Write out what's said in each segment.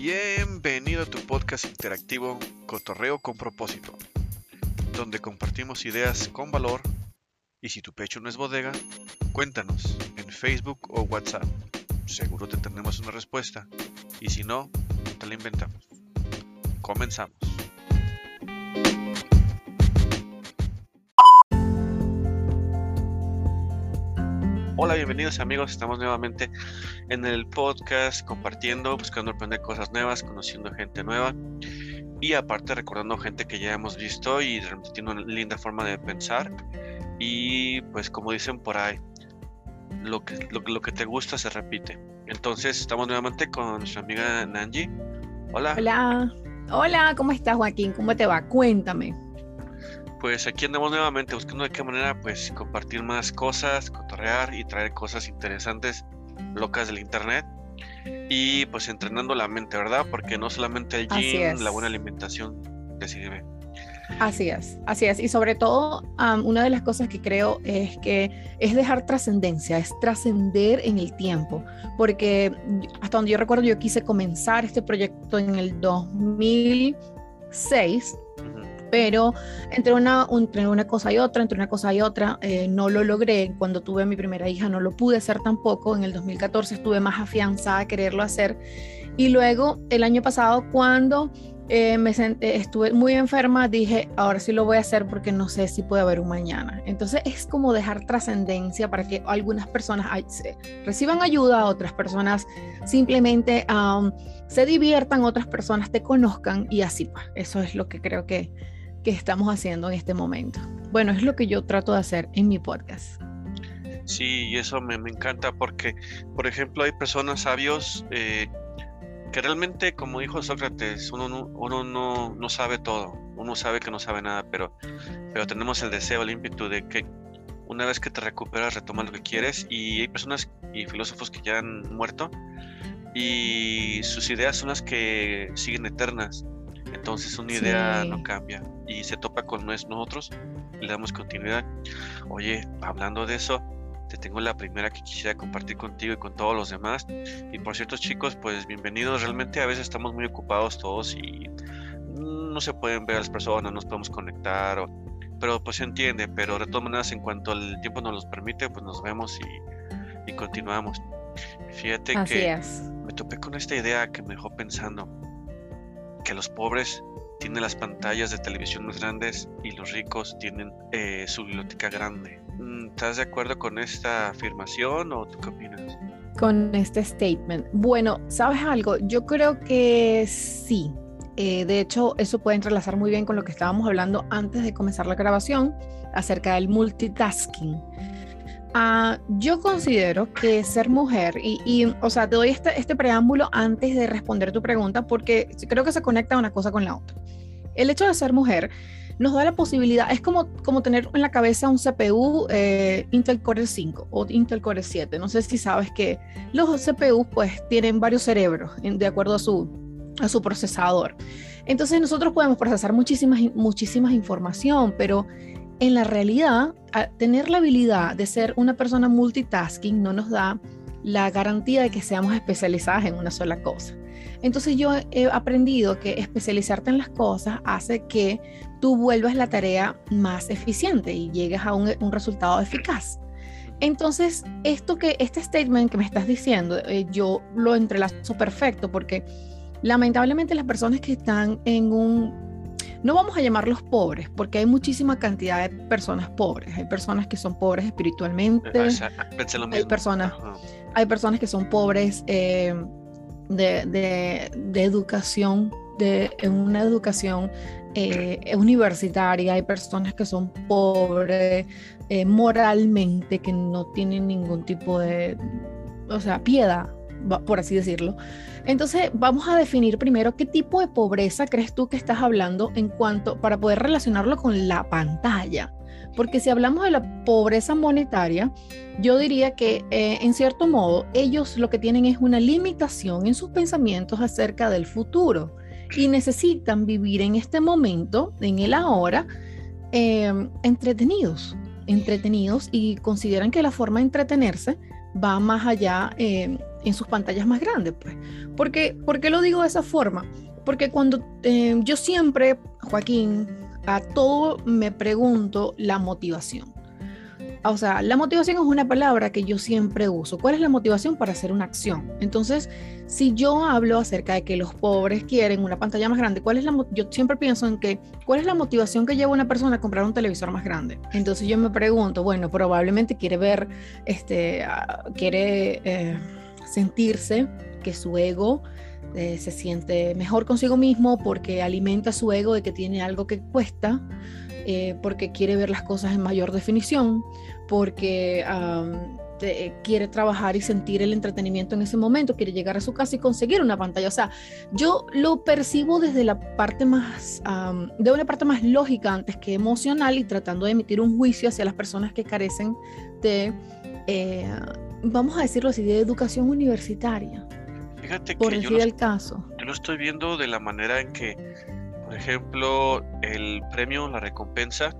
Bienvenido a tu podcast interactivo Cotorreo con propósito, donde compartimos ideas con valor y si tu pecho no es bodega, cuéntanos en Facebook o WhatsApp. Seguro te tendremos una respuesta y si no, te la inventamos. Comenzamos. Hola, bienvenidos amigos. Estamos nuevamente en el podcast compartiendo, buscando aprender cosas nuevas, conociendo gente nueva y aparte recordando gente que ya hemos visto y tiene una linda forma de pensar. Y pues como dicen por ahí, lo que, lo, lo que te gusta se repite. Entonces estamos nuevamente con nuestra amiga Nanji. Hola. Hola. Hola, ¿cómo estás Joaquín? ¿Cómo te va? Cuéntame pues aquí andamos nuevamente buscando de qué manera pues compartir más cosas, cotorrear y traer cosas interesantes, locas del internet y pues entrenando la mente, ¿verdad? Porque no solamente el gym, la buena alimentación te sirve. Así es, así es. Y sobre todo, una de las cosas que creo es que es dejar trascendencia, es trascender en el tiempo. Porque hasta donde yo recuerdo, yo quise comenzar este proyecto en el 2006 pero entre una, entre una cosa y otra, entre una cosa y otra, eh, no lo logré. Cuando tuve mi primera hija no lo pude hacer tampoco. En el 2014 estuve más afianzada a quererlo hacer. Y luego, el año pasado, cuando eh, me senté, estuve muy enferma, dije, ahora sí lo voy a hacer porque no sé si puede haber un mañana. Entonces es como dejar trascendencia para que algunas personas reciban ayuda, otras personas simplemente se diviertan, otras personas te conozcan y así. Pues, eso es lo que creo que, que estamos haciendo en este momento. Bueno, es lo que yo trato de hacer en mi podcast. Sí, y eso me, me encanta porque, por ejemplo, hay personas sabios eh, que realmente, como dijo Sócrates, uno, no, uno no, no, sabe todo, uno sabe que no sabe nada, pero, pero tenemos el deseo, el ímpetu de que una vez que te recuperas, retomas lo que quieres. Y hay personas y filósofos que ya han muerto y sus ideas son las que siguen eternas. Entonces una idea no cambia y se topa con nosotros, le damos continuidad. Oye, hablando de eso, te tengo la primera que quisiera compartir contigo y con todos los demás. Y por cierto, chicos, pues bienvenidos. Realmente a veces estamos muy ocupados todos y no se pueden ver a las personas, no nos podemos conectar, pero pues se entiende. Pero de todas maneras, en cuanto el tiempo nos los permite, pues nos vemos y, y continuamos. Fíjate que me topé con esta idea que me dejó pensando que los pobres tienen las pantallas de televisión más grandes y los ricos tienen eh, su biblioteca grande. Mm, ¿Estás de acuerdo con esta afirmación o tú qué opinas? Con este statement. Bueno, ¿sabes algo? Yo creo que sí. Eh, de hecho, eso puede entrelazar muy bien con lo que estábamos hablando antes de comenzar la grabación acerca del multitasking. Ah, yo considero que ser mujer, y, o sea, te doy este, este preámbulo antes de responder tu pregunta porque creo que se conecta una cosa con la otra. El hecho de ser mujer nos da la posibilidad, es como, como tener en la cabeza un CPU eh, Intel Core 5 o Intel Core 7. No sé si sabes que los CPU pues tienen varios cerebros de acuerdo a su, a su procesador. Entonces nosotros podemos procesar muchísimas, muchísimas información, pero en la realidad, tener la habilidad de ser una persona multitasking no nos da la garantía de que seamos especializadas en una sola cosa. Entonces yo he aprendido que especializarte en las cosas hace que tú vuelvas la tarea más eficiente y llegues a un, resultado eficaz. Entonces, esto que este statement que me estás diciendo, eh, yo lo entrelazo perfecto porque lamentablemente las personas que están en un no vamos a llamarlos pobres, porque hay muchísima cantidad de personas pobres. Hay personas que son pobres espiritualmente. Hay personas, hay personas que son pobres eh, de, educación, de en una educación eh, universitaria. Hay personas que son pobres eh, moralmente, que no tienen ningún tipo de, o sea, piedad, por así decirlo. Entonces, vamos a definir primero qué tipo de pobreza crees tú que estás hablando en cuanto para poder relacionarlo con la pantalla. Porque si hablamos de la pobreza monetaria, yo diría que eh, en cierto modo ellos lo que tienen es una limitación en sus pensamientos acerca del futuro y necesitan vivir en este momento, en el ahora, eh, entretenidos, entretenidos y consideran que la forma de entretenerse va más allá eh, en sus pantallas más grandes. Pues. Porque, ¿Por qué lo digo de esa forma? Porque cuando eh, yo siempre, Joaquín, a todo me pregunto la motivación. O sea, la motivación es una palabra que yo siempre uso. ¿Cuál es la motivación para hacer una acción? Entonces, si yo hablo acerca de que los pobres quieren una pantalla más grande, ¿cuál es la yo siempre pienso en que cuál es la motivación que lleva una persona a comprar un televisor más grande? Entonces yo me pregunto, bueno, probablemente quiere ver, este, ah, quiere eh, sentirse que su ego eh, se siente mejor consigo mismo porque alimenta su ego de que tiene algo que cuesta eh, porque quiere ver las cosas en mayor definición, porque eh, quiere trabajar y sentir el entretenimiento en ese momento, quiere llegar a su casa y conseguir una pantalla. O sea, yo lo percibo desde la parte más, de una parte más lógica antes que emocional y tratando de emitir un juicio hacia las personas que carecen de, eh, vamos a decirlo así, de educación universitaria. Fíjate por que decir yo el caso. Yo lo estoy viendo de la manera en que por ejemplo, el premio, la recompensa,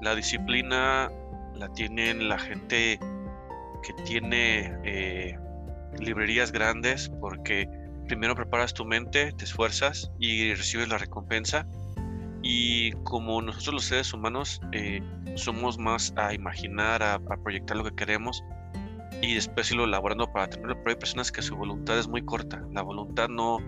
la disciplina la tienen la gente que tiene eh, librerías grandes porque primero preparas tu mente, te esfuerzas y recibes la recompensa. Y como nosotros los seres humanos eh, somos más a imaginar, a, proyectar lo que queremos y después irlo elaborando para tenerlo, pero hay personas que su voluntad es muy corta. La voluntad no,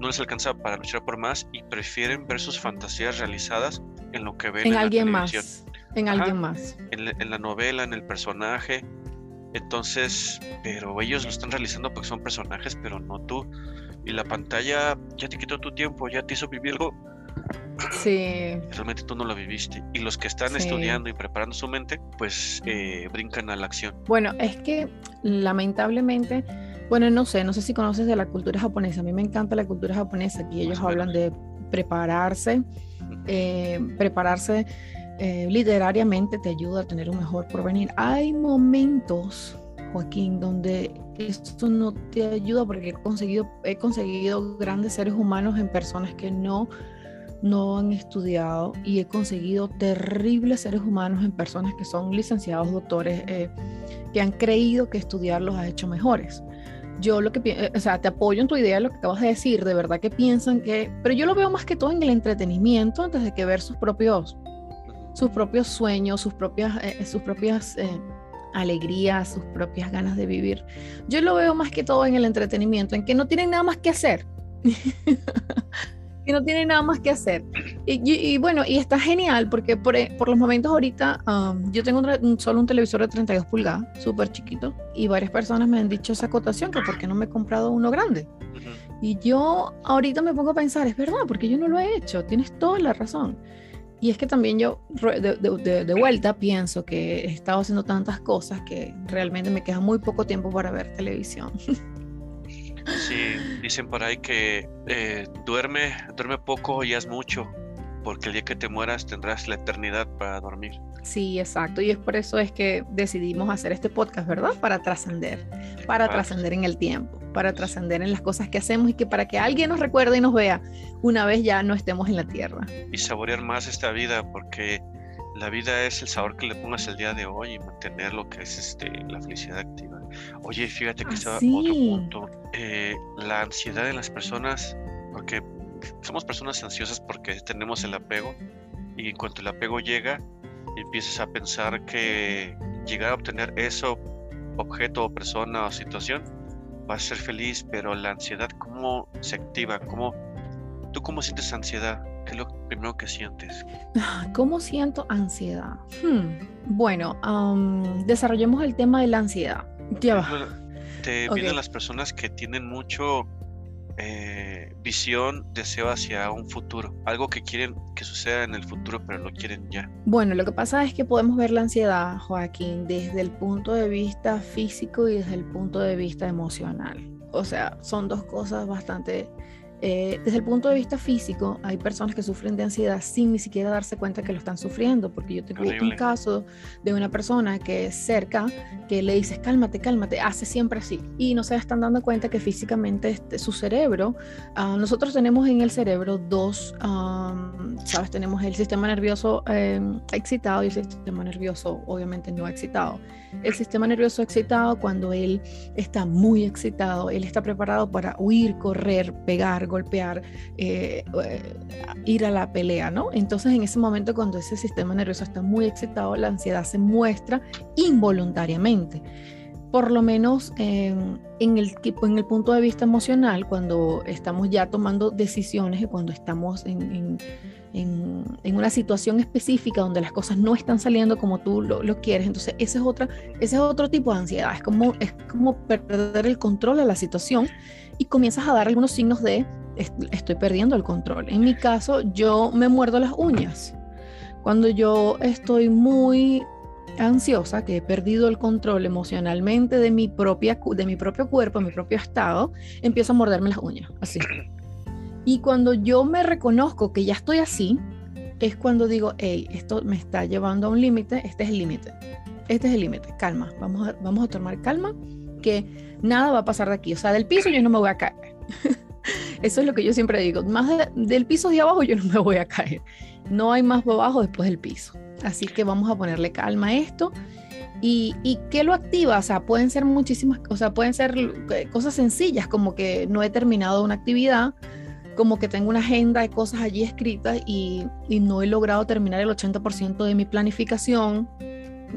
no les alcanza para luchar por más y prefieren ver sus fantasías realizadas en lo que ven en, alguien más. En alguien más. En la, novela, en el personaje. Entonces, pero ellos lo están realizando porque son personajes, pero no tú. Y la pantalla ya te quitó tu tiempo, ya te hizo vivir algo. Sí. Realmente tú no lo viviste. Y los que están estudiando y preparando su mente, pues eh, brincan a la acción. Bueno, es que lamentablemente bueno, no sé, no sé si conoces de la cultura japonesa. A mí me encanta la cultura japonesa. Aquí ellos hablan de prepararse, eh, prepararse eh, literariamente te ayuda a tener un mejor porvenir. Hay momentos, Joaquín, donde esto no te ayuda porque he conseguido, he conseguido grandes seres humanos en personas que no no han estudiado y he conseguido terribles seres humanos en personas que son licenciados, doctores, eh, que han creído que estudiar los ha hecho mejores yo lo que, eh, o sea, te apoyo en tu idea, lo que acabas de decir, de verdad que piensan que, pero yo lo veo más que todo en el entretenimiento antes de que ver sus propios, sus propios sueños, sus propias, eh, sus propias eh, alegrías, sus propias ganas de vivir. Yo lo veo más que todo en el entretenimiento, en que no tienen nada más que hacer. que no tiene nada más que hacer. Y, bueno, y está genial porque por, eh, por los momentos ahorita um, yo tengo solo un televisor de 32 pulgadas, súper chiquito, y varias personas me han dicho esa acotación, que por qué no me he comprado uno grande. Y yo ahorita me pongo a pensar, es verdad, porque yo no lo he hecho, tienes toda la razón. Y es que también yo de, de, de, vuelta pienso que he estado haciendo tantas cosas que realmente me queda muy poco tiempo para ver televisión. Sí, dicen por ahí que eh, duerme, duerme poco y haz mucho, porque el día que te mueras tendrás la eternidad para dormir. Sí, exacto. Y es por eso es que decidimos hacer este podcast, ¿verdad? Para trascender, para trascender en el tiempo, para trascender en las cosas que hacemos y que para que alguien nos recuerde y nos vea una vez ya no estemos en la tierra. Y saborear más esta vida, porque la vida es el sabor que le pongas el día de hoy y mantener lo que es este, la felicidad activa. Oye, fíjate que está otro punto. Eh, la ansiedad de las personas, porque somos personas ansiosas porque tenemos el apego y en cuanto el apego llega, empiezas a pensar que llegar a obtener eso, objeto o persona o situación, va a ser feliz, pero la ansiedad, ¿cómo se activa? ¿Cómo, ¿Tú cómo sientes ansiedad? ¿Qué es lo primero que sientes? ¿Cómo siento ansiedad? Hmm, bueno, desarrollemos el tema de la ansiedad. Ya Te vienen las personas que tienen mucho eh, visión, deseo hacia un futuro, algo que quieren que suceda en el futuro, pero lo quieren ya. Bueno, lo que pasa es que podemos ver la ansiedad, Joaquín, desde el punto de vista físico y desde el punto de vista emocional. O sea, son dos cosas bastante Eh, desde el punto de vista físico, hay personas que sufren de ansiedad sin ni siquiera darse cuenta que lo están sufriendo, porque yo tengo un caso de una persona que es cerca, que le dices, cálmate, cálmate, hace siempre así, y no se están dando cuenta que físicamente este, su cerebro, uh, nosotros tenemos en el cerebro dos, um, ¿sabes? Tenemos el sistema nervioso eh, excitado y el sistema nervioso obviamente no excitado. El sistema nervioso excitado, cuando él está muy excitado, él está preparado para huir, correr, pegar, golpear, eh, ir a la pelea, ¿no? Entonces en ese momento cuando ese sistema nervioso está muy excitado, la ansiedad se muestra involuntariamente. Por lo menos en, el, en el punto de vista emocional, cuando estamos ya tomando decisiones y cuando estamos en en, una situación específica donde las cosas no están saliendo como tú lo, quieres. Entonces, ese es, otra, ese es otro tipo de ansiedad. Es como, es como perder el control de la situación y comienzas a dar algunos signos de estoy perdiendo el control. En mi caso, yo me muerdo las uñas. Cuando yo estoy muy ansiosa, que he perdido el control emocionalmente de mi, propia, de mi propio cuerpo, de mi propio estado, empiezo a morderme las uñas, así. Y cuando yo me reconozco que ya estoy así, es cuando digo, hey, esto me está llevando a un límite, este es el límite, este es el límite, calma, vamos a, tomar calma, que nada va a pasar de aquí, o sea, del piso yo no me voy a caer. Eso es lo que yo siempre digo, más del piso de abajo yo no me voy a caer, no hay más abajo después del piso. Así que vamos a ponerle calma a esto. ¿Y, ¿Y qué lo activa? O sea, pueden ser muchísimas cosas, pueden ser eh, cosas sencillas como que no he terminado una actividad, como que tengo una agenda de cosas allí escritas y, no he logrado terminar el 80% de mi planificación,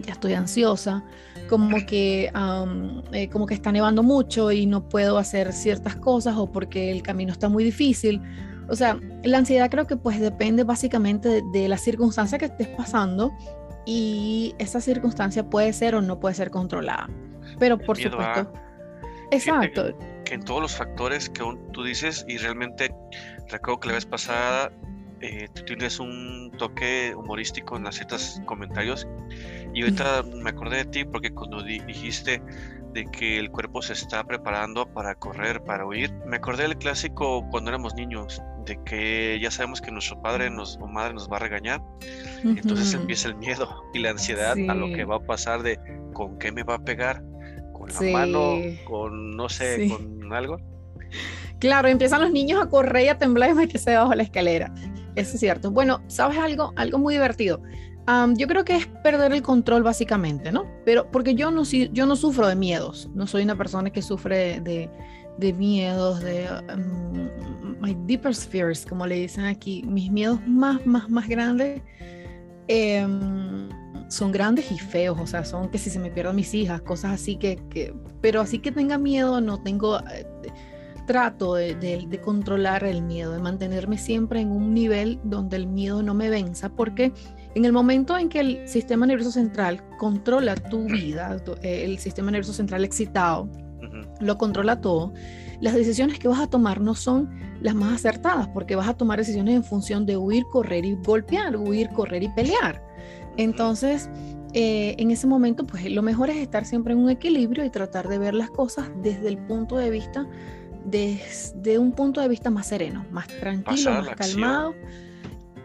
ya estoy ansiosa, como que, eh, como que está nevando mucho y no puedo hacer ciertas cosas o porque el camino está muy difícil. O sea, la ansiedad creo que pues depende básicamente de, la circunstancia que estés pasando y esa circunstancia puede ser o no puede ser controlada. Pero por supuesto... Exacto. que en todos los factores que tú dices, y realmente recuerdo que la vez pasada eh, tú tienes un toque humorístico en las ciertos comentarios, y ahorita me acordé de ti porque cuando dijiste de que el cuerpo se está preparando para correr, para huir, me acordé del clásico cuando éramos niños, de que ya sabemos que nuestro padre nos, o madre nos va a regañar, entonces empieza el miedo y la ansiedad a lo que va a pasar de con qué me va a pegar, con la mano, con no sé, con algo. Claro, empiezan los niños a correr y a temblar y meterse debajo de la escalera. Eso es cierto. Bueno, ¿sabes algo? Algo muy divertido. yo creo que es perder el control básicamente, ¿no? Pero porque yo no, yo no sufro de miedos, no soy una persona que sufre de, de miedos, de my deepest fears, como le dicen aquí, mis miedos más, más, más grandes. Eh, son grandes y feos, o sea, son que si se me pierden mis hijas, cosas así que, pero así que tenga miedo, no tengo, eh, trato de, controlar el miedo, de mantenerme siempre en un nivel donde el miedo no me venza, porque en el momento en que el sistema nervioso central controla tu vida, eh, el sistema nervioso central excitado, lo controla todo, las decisiones que vas a tomar no son las más acertadas, porque vas a tomar decisiones en función de huir, correr y golpear, huir, correr y pelear. Entonces, eh, en ese momento, pues lo mejor es estar siempre en un equilibrio y tratar de ver las cosas desde el punto de vista, desde un punto de vista más sereno, más tranquilo, más calmado.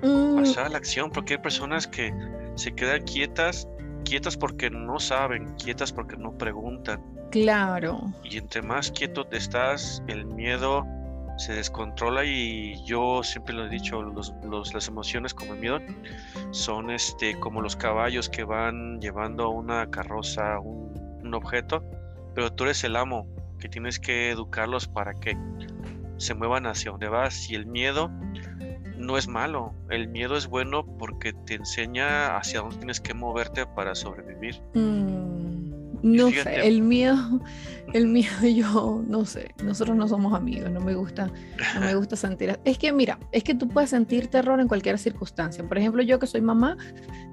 Mm. Pasar a la acción, porque hay personas que se quedan quietas, quietas porque no saben, quietas porque no preguntan. Claro. Y entre más quieto te estás, el miedo se descontrola y yo siempre lo he dicho, los, las emociones como el miedo son este, como los caballos que van llevando una carroza, un, objeto, pero tú eres el amo que tienes que educarlos para que se muevan hacia donde vas y el miedo no es malo, el miedo es bueno porque te enseña hacia dónde tienes que moverte para sobrevivir. Mm. No sé, el miedo, el miedo yo, no sé, nosotros no somos amigos, no me gusta, no me gusta sentir. Es que mira, es que tú puedes sentir terror en cualquier circunstancia. Por ejemplo, yo que soy mamá,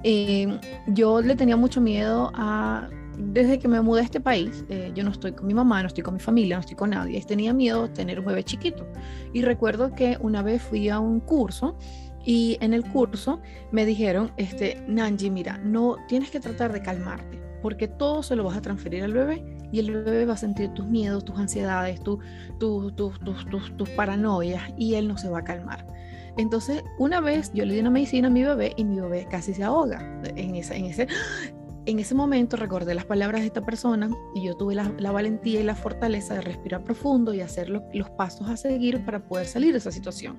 eh, yo le tenía mucho miedo a, desde que me mudé a este país, eh, yo no estoy con mi mamá, no estoy con mi familia, no estoy con nadie, tenía miedo tener un bebé chiquito. Y recuerdo que una vez fui a un curso y en el curso me dijeron, este, Nanji, mira, no tienes que tratar de calmarte porque todo se lo vas a transferir al bebé y el bebé va a sentir tus miedos, tus ansiedades, tus tus paranoias y él no se va a calmar. Entonces, una vez yo le di una medicina a mi bebé y mi bebé casi se ahoga. En, esa, en, ese, en ese momento recordé las palabras de esta persona y yo tuve la, valentía y la fortaleza de respirar profundo y hacer los pasos a seguir para poder salir de esa situación.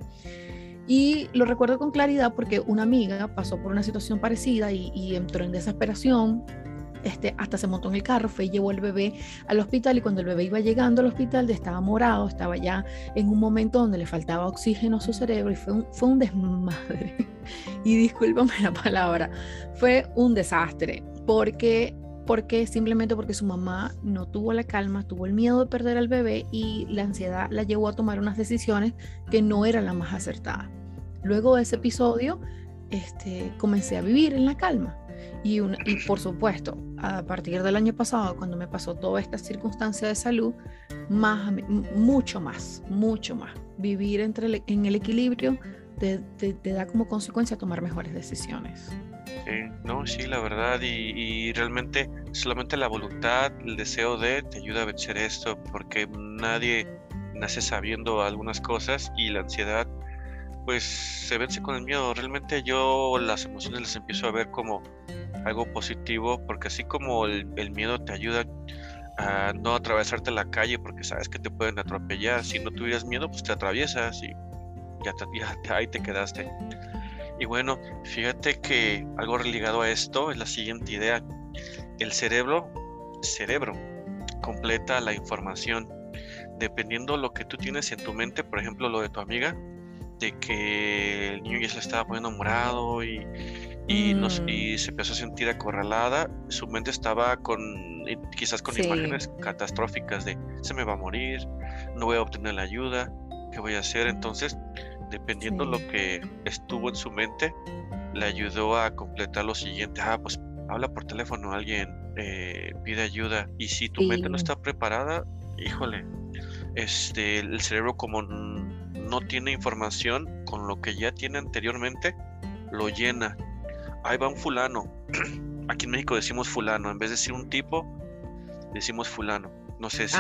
Y lo recuerdo con claridad porque una amiga pasó por una situación parecida y, y entró en desesperación, este, hasta se montó en el carro, fue y llevó el bebé al hospital y cuando el bebé iba llegando al hospital estaba morado, estaba ya en un momento donde le faltaba oxígeno a su cerebro y fue un, desmadre. y discúlpame la palabra, fue un desastre porque porque simplemente porque su mamá no tuvo la calma, tuvo el miedo de perder al bebé y la ansiedad la llevó a tomar unas decisiones que no eran las más acertadas. Luego de ese episodio, este, comencé a vivir en la calma. Y, y, por supuesto, a partir del año pasado, cuando me pasó toda esta circunstancia de salud, más, mucho más, mucho más. Vivir entre en el equilibrio te, te, da como consecuencia tomar mejores decisiones. no, sí, la verdad, y, y, realmente solamente la voluntad, el deseo de, te ayuda a vencer esto, porque nadie nace sabiendo algunas cosas y la ansiedad pues se vence con el miedo. Realmente yo las emociones las empiezo a ver como algo positivo, porque así como el, miedo te ayuda a no atravesarte la calle porque sabes que te pueden atropellar, si no tuvieras miedo, pues te atraviesas y ya, ya ahí te quedaste. Y bueno, fíjate que algo ligado a esto es la siguiente idea. El cerebro, cerebro, completa la información. Dependiendo lo que tú tienes en tu mente, por ejemplo, lo de tu amiga, de que el niño ya se estaba poniendo morado y, y, mm. se empezó a sentir acorralada, su mente estaba con quizás con imágenes catastróficas de se me va a morir, no voy a obtener la ayuda, ¿qué voy a hacer? Entonces, dependiendo lo que estuvo en su mente, le ayudó a completar lo siguiente, ah, pues habla por teléfono a alguien, eh, pide ayuda y si tu mente no está preparada, híjole, este, el cerebro como no tiene información con lo que ya tiene anteriormente, lo llena. Ahí va un fulano. Aquí en México decimos fulano, en vez de decir un tipo, decimos fulano. No sé si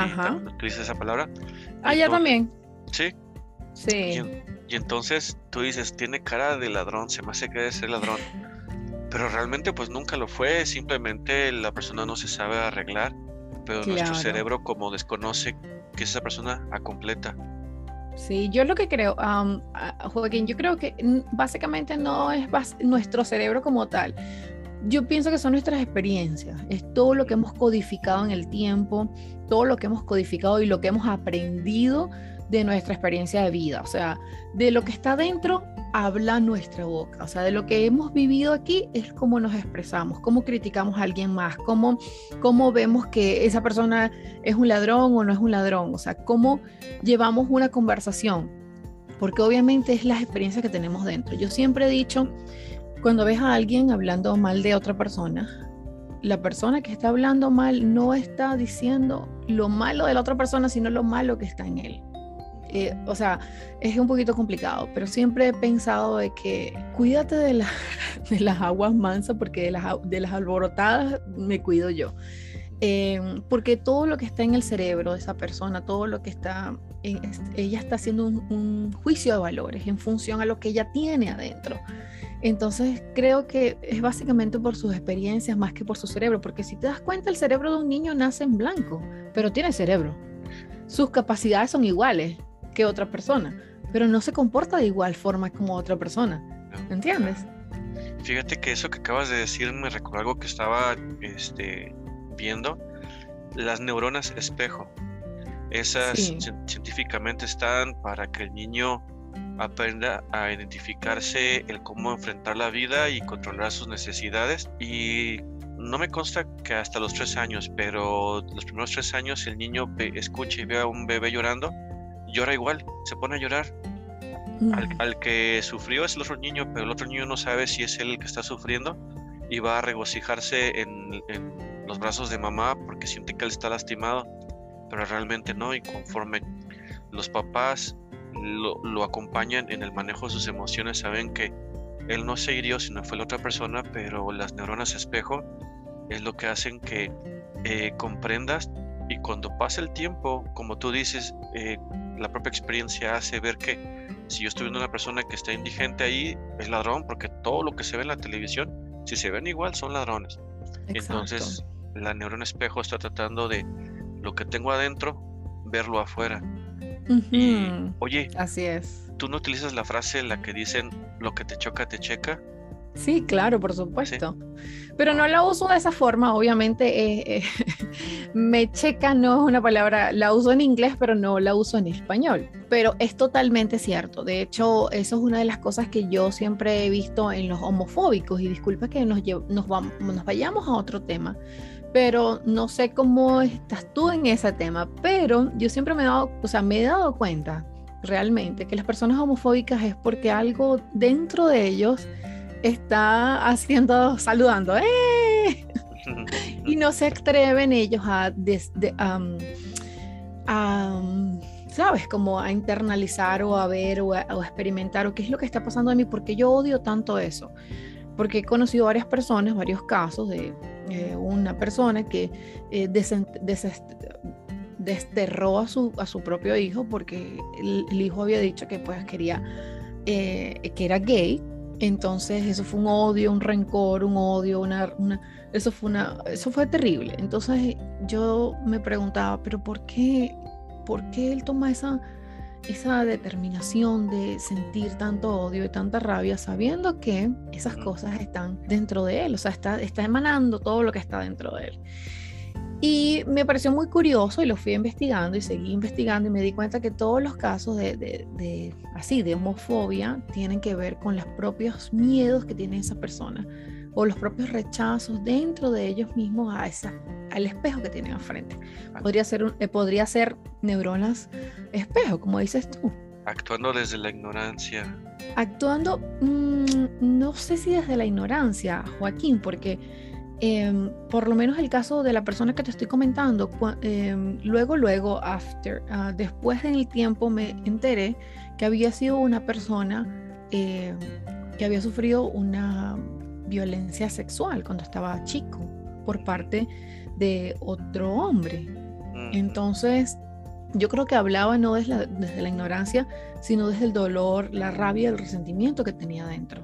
tú dices esa palabra. Ah, ya también. Sí. Sí. Y, entonces tú dices, tiene cara de ladrón, se me hace que debe ser ladrón. Pero realmente pues nunca lo fue, simplemente la persona no se sabe arreglar, pero nuestro cerebro como desconoce que esa persona a completa. Sí, yo lo que creo, Joaquín, yo creo que básicamente no es nuestro cerebro como tal. Yo pienso que son nuestras experiencias, es todo lo que hemos codificado en el tiempo, todo lo que hemos codificado y lo que hemos aprendido de nuestra experiencia de vida. O sea, de lo que está dentro habla nuestra boca. O sea, de lo que hemos vivido aquí es cómo nos expresamos, cómo criticamos a alguien más, cómo, cómo vemos que esa persona es un ladrón o no es un ladrón. O sea, cómo llevamos una conversación. Porque obviamente es las experiencias que tenemos dentro. Yo siempre he dicho, cuando ves a alguien hablando mal de otra persona, la persona que está hablando mal no está diciendo lo malo de la otra persona, sino lo malo que está en él. Eh, o sea, es un poquito complicado, pero siempre he pensado de que cuídate de, de las aguas mansas porque de las, de las alborotadas me cuido yo. Em, porque todo lo que está en el cerebro de esa persona, todo lo que está, ella está haciendo un, un, juicio de valores en función a lo que ella tiene adentro. Entonces creo que es básicamente por sus experiencias más que por su cerebro, porque si te das cuenta el cerebro de un niño nace en blanco, pero tiene cerebro. Sus capacidades son iguales, que otra persona, pero no se comporta de igual forma como otra persona. ¿Entiendes? Fíjate que eso que acabas de decir me recordó algo que estaba este, viendo. Las neuronas espejo. Esas científicamente están para que el niño aprenda a identificarse el cómo enfrentar la vida y controlar sus necesidades. Y no me consta que hasta los tres años, pero los primeros tres años el niño escucha y ve a un bebé llorando llora igual, se pone a llorar. Mm. Al, que sufrió es el otro niño, pero el otro niño no sabe si es él el que está sufriendo y va a regocijarse en, los brazos de mamá porque siente que él está lastimado, pero realmente no, y conforme los papás lo, lo, acompañan en el manejo de sus emociones, saben que él no se hirió, sino fue la otra persona, pero las neuronas espejo es lo que hacen que eh, comprendas y cuando pasa el tiempo, como tú dices, eh, la propia experiencia hace ver que si yo estoy viendo una persona que está indigente ahí, es ladrón, porque todo lo que se ve en la televisión, si se ven igual, son ladrones. Entonces, la neurona espejo está tratando de lo que tengo adentro, verlo afuera. Y, oye, así es. ¿Tú no utilizas la frase en la que dicen lo que te choca, te checa? Sí, claro, por supuesto. Pero no la uso de esa forma, obviamente. Eh, eh, me checa no es una palabra, la uso en inglés, pero no la uso en español. Pero es totalmente cierto. De hecho, eso es una de las cosas que yo siempre he visto en los homofóbicos. Y disculpa que nos, nos, vamos, nos vayamos a otro tema pero no sé cómo estás tú en ese tema, pero yo siempre me he dado, o sea, me he dado cuenta realmente que las personas homofóbicas es porque algo dentro de ellos está haciendo, saludando, ¡eh! Y no se atreven ellos a, ¿sabes? Como a internalizar o a ver o a, experimentar o qué es lo que está pasando en mí, porque yo odio tanto eso. Porque he conocido varias personas, varios casos de eh, una persona que eh, desterró a su, a su propio hijo porque el, hijo había dicho que pues quería, eh, que era gay entonces eso fue un odio, un rencor, un odio, una, eso fue una, eso fue terrible. Entonces yo me preguntaba, pero ¿por qué, por qué él toma esa, esa determinación de sentir tanto odio y tanta rabia sabiendo que esas cosas están dentro de él, o sea, está, está emanando todo lo que está dentro de él. Y me pareció muy curioso y lo fui investigando y seguí investigando y me di cuenta que todos los casos de, de, así, de homofobia tienen que ver con los propios miedos que tiene esa persona o los propios rechazos dentro de ellos mismos a esa, al espejo que tienen enfrente. Podría ser, eh, podría ser neuronas espejo, como dices tú. Actuando desde la ignorancia. Actuando, mm, no sé si desde la ignorancia, Joaquín, porque Em, por lo menos el caso de la persona que te estoy comentando, em, luego, luego, after, uh, después del tiempo me enteré que había sido una persona em, que había sufrido una violencia sexual cuando estaba chico por parte de otro hombre. Entonces, yo creo que hablaba no desde la, desde la ignorancia, sino desde el dolor, la rabia, el resentimiento que tenía dentro.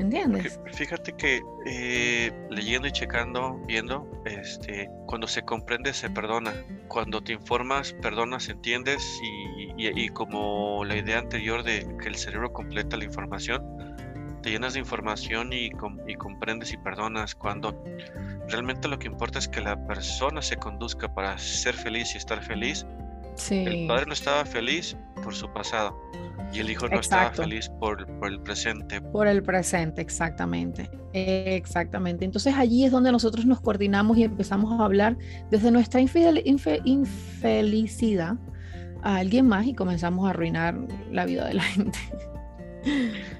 ¿Entiendes? fíjate que eh, leyendo y checando, viendo, este, cuando se comprende se perdona. Cuando te informas, perdonas, entiendes y, como la idea anterior de que el cerebro completa la información, te llenas de información y, y comprendes y perdonas. Cuando realmente lo que importa es que la persona se conduzca para ser feliz y estar feliz. Sí. El padre no estaba feliz por su pasado y el hijo no estaba feliz por, el presente. Por el presente, exactamente. Exactamente. Entonces allí es donde nosotros nos coordinamos y empezamos a hablar desde nuestra infelicidad a alguien más y comenzamos a arruinar la vida de la gente.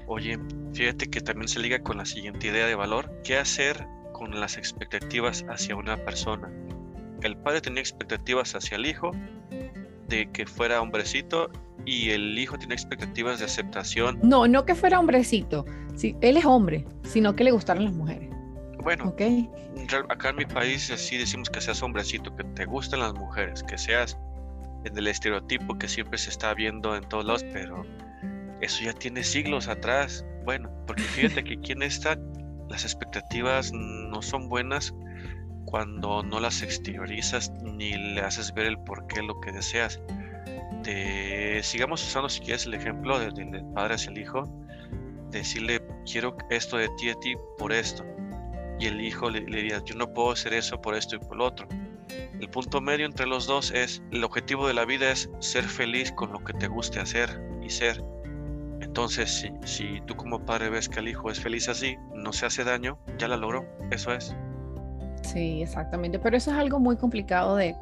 Oye, fíjate que también se liga con la siguiente idea de valor. ¿Qué hacer con las expectativas hacia una persona? El padre tenía expectativas hacia el hijo de que fuera hombrecito y el hijo tiene expectativas de aceptación. No, no que fuera hombrecito. Sí, él es hombre, sino que le gustaron las mujeres. Bueno, okay. acá en mi país así decimos que seas hombrecito, que te gusten las mujeres, que seas en el estereotipo que siempre se está viendo en todos lados, pero eso ya tiene siglos atrás. Bueno, porque fíjate que aquí en esta las expectativas no son buenas cuando no las exteriorizas ni le haces ver el por qué lo que deseas. Te, sigamos usando si quieres el ejemplo del, padre hacia el hijo, decirle quiero esto de ti a ti por esto. Y el hijo le, le diría yo no puedo hacer eso por esto y por lo otro. El punto medio entre los dos es el objetivo de la vida es ser feliz con lo que te guste hacer y ser. Entonces, si, si tú como padre ves que el hijo es feliz así, no se hace daño, ya la logró. Eso es. Sí, exactamente. Pero eso es algo muy complicado de,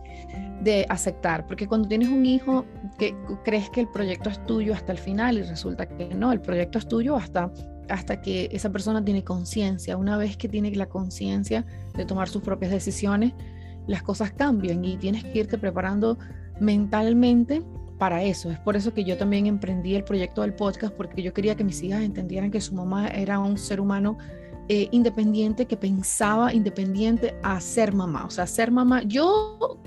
aceptar, porque cuando tienes un hijo que crees que el proyecto es tuyo hasta el final y resulta que no, el proyecto es tuyo hasta, hasta que esa persona tiene conciencia. Una vez que tiene la conciencia de tomar sus propias decisiones, las cosas cambian y tienes que irte preparando mentalmente para eso. Es por eso que yo también emprendí el proyecto del podcast, porque yo quería que mis hijas entendieran que su mamá era un ser humano eh, independiente, que pensaba independiente a ser mamá. O sea, ser mamá, yo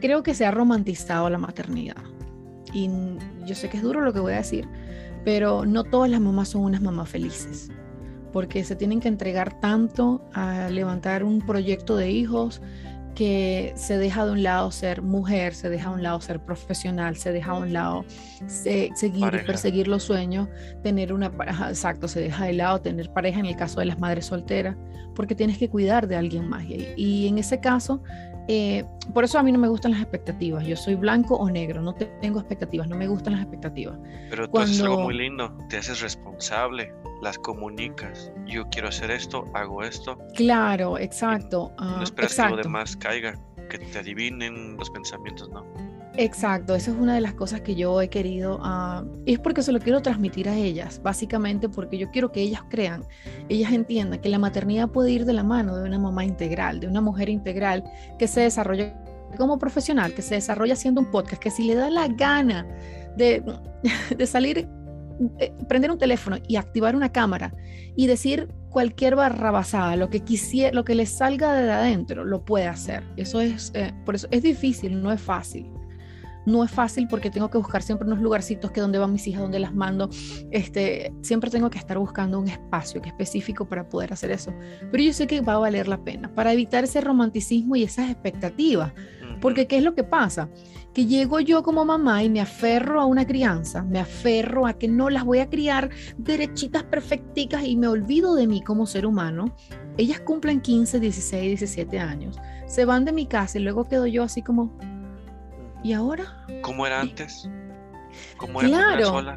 creo que se ha romantizado la maternidad. Y yo sé que es duro lo que voy a decir, pero no todas las mamás son unas mamás felices, porque se tienen que entregar tanto a levantar un proyecto de hijos, que se deja de un lado ser mujer, se deja de un lado ser profesional, se deja de un lado seguir y perseguir los sueños, tener una pareja, exacto, se deja de lado tener pareja en el caso de las madres solteras, porque tienes que cuidar de alguien más. Y, y en ese caso, eh, por eso a mí no me gustan las expectativas. Yo soy blanco o negro, no tengo expectativas, no me gustan las expectativas. Pero tú haces algo muy lindo, te haces responsable, las comunicas. Yo quiero hacer esto, hago esto. Claro, exacto. no ah, esperas que lo demás caiga, que te adivinen los pensamientos, ¿no? Exacto, esa es una de las cosas que yo he querido, uh, es porque se lo quiero transmitir a ellas, básicamente porque yo quiero que ellas crean, ellas entiendan que la maternidad puede ir de la mano de una mamá integral, de una mujer integral que se desarrolla como profesional, que se desarrolla haciendo un podcast, que si le da la gana de, salir, eh, prender un teléfono y activar una cámara y decir cualquier barrabasada, lo que quisiera, lo que le salga de adentro, lo puede hacer. Eso es, eh, por eso es difícil, no es fácil no es fácil porque tengo que buscar siempre unos lugarcitos que donde van mis hijas, donde las mando. Este, siempre tengo que estar buscando un espacio que específico para poder hacer eso. Pero yo sé que va a valer la pena para evitar ese romanticismo y esas expectativas. Porque ¿qué es lo que pasa? Que llego yo como mamá y me aferro a una crianza, me aferro a que no las voy a criar derechitas, perfecticas y me olvido de mí como ser humano. Ellas cumplen 15, 16, 17 años, se van de mi casa y luego quedo yo así como, ¿Y ahora? ¿Cómo era antes? ¿Cómo era claro, sola?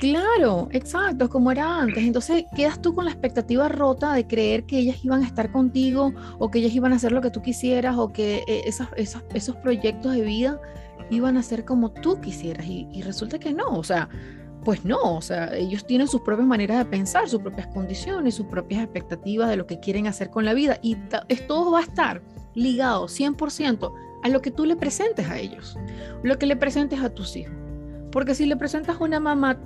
Claro, exacto, como era antes. Entonces quedas tú con la expectativa rota de creer que ellas iban a estar contigo o que ellas iban a hacer lo que tú quisieras o que eh, esos, esos, esos proyectos de vida iban a ser como tú quisieras y, y, resulta que no, o sea, pues no, o sea, ellos tienen sus propias maneras de pensar, sus propias condiciones, sus propias expectativas de lo que quieren hacer con la vida y todo va a estar ligado 100% a lo que tú le presentes a ellos, lo que le presentes a tus hijos. Porque si le presentas a una mamá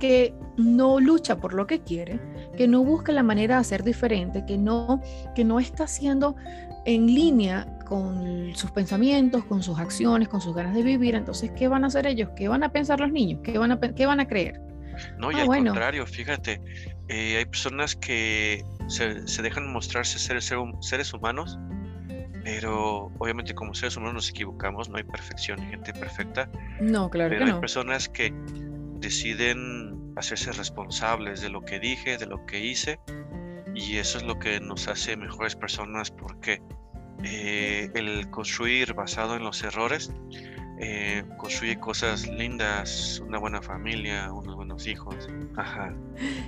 que no lucha por lo que quiere, que no busca la manera de hacer diferente, que no, que no está haciendo en línea con sus pensamientos, con sus acciones, con sus ganas de vivir, entonces, ¿qué van a hacer ellos? ¿Qué van a pensar los niños? ¿Qué van a, qué van a creer? No, y ah, al contrario, fíjate, eh, hay personas que se, se dejan mostrarse seres, seres humanos pero obviamente como seres humanos nos equivocamos, no hay perfección ni gente perfecta. No, claro pero que hay personas que deciden hacerse responsables de lo que dije, de lo que hice, y eso es lo que nos hace mejores personas porque eh, el construir basado en los errores eh, construye cosas lindas, una buena familia, unos buenos hijos.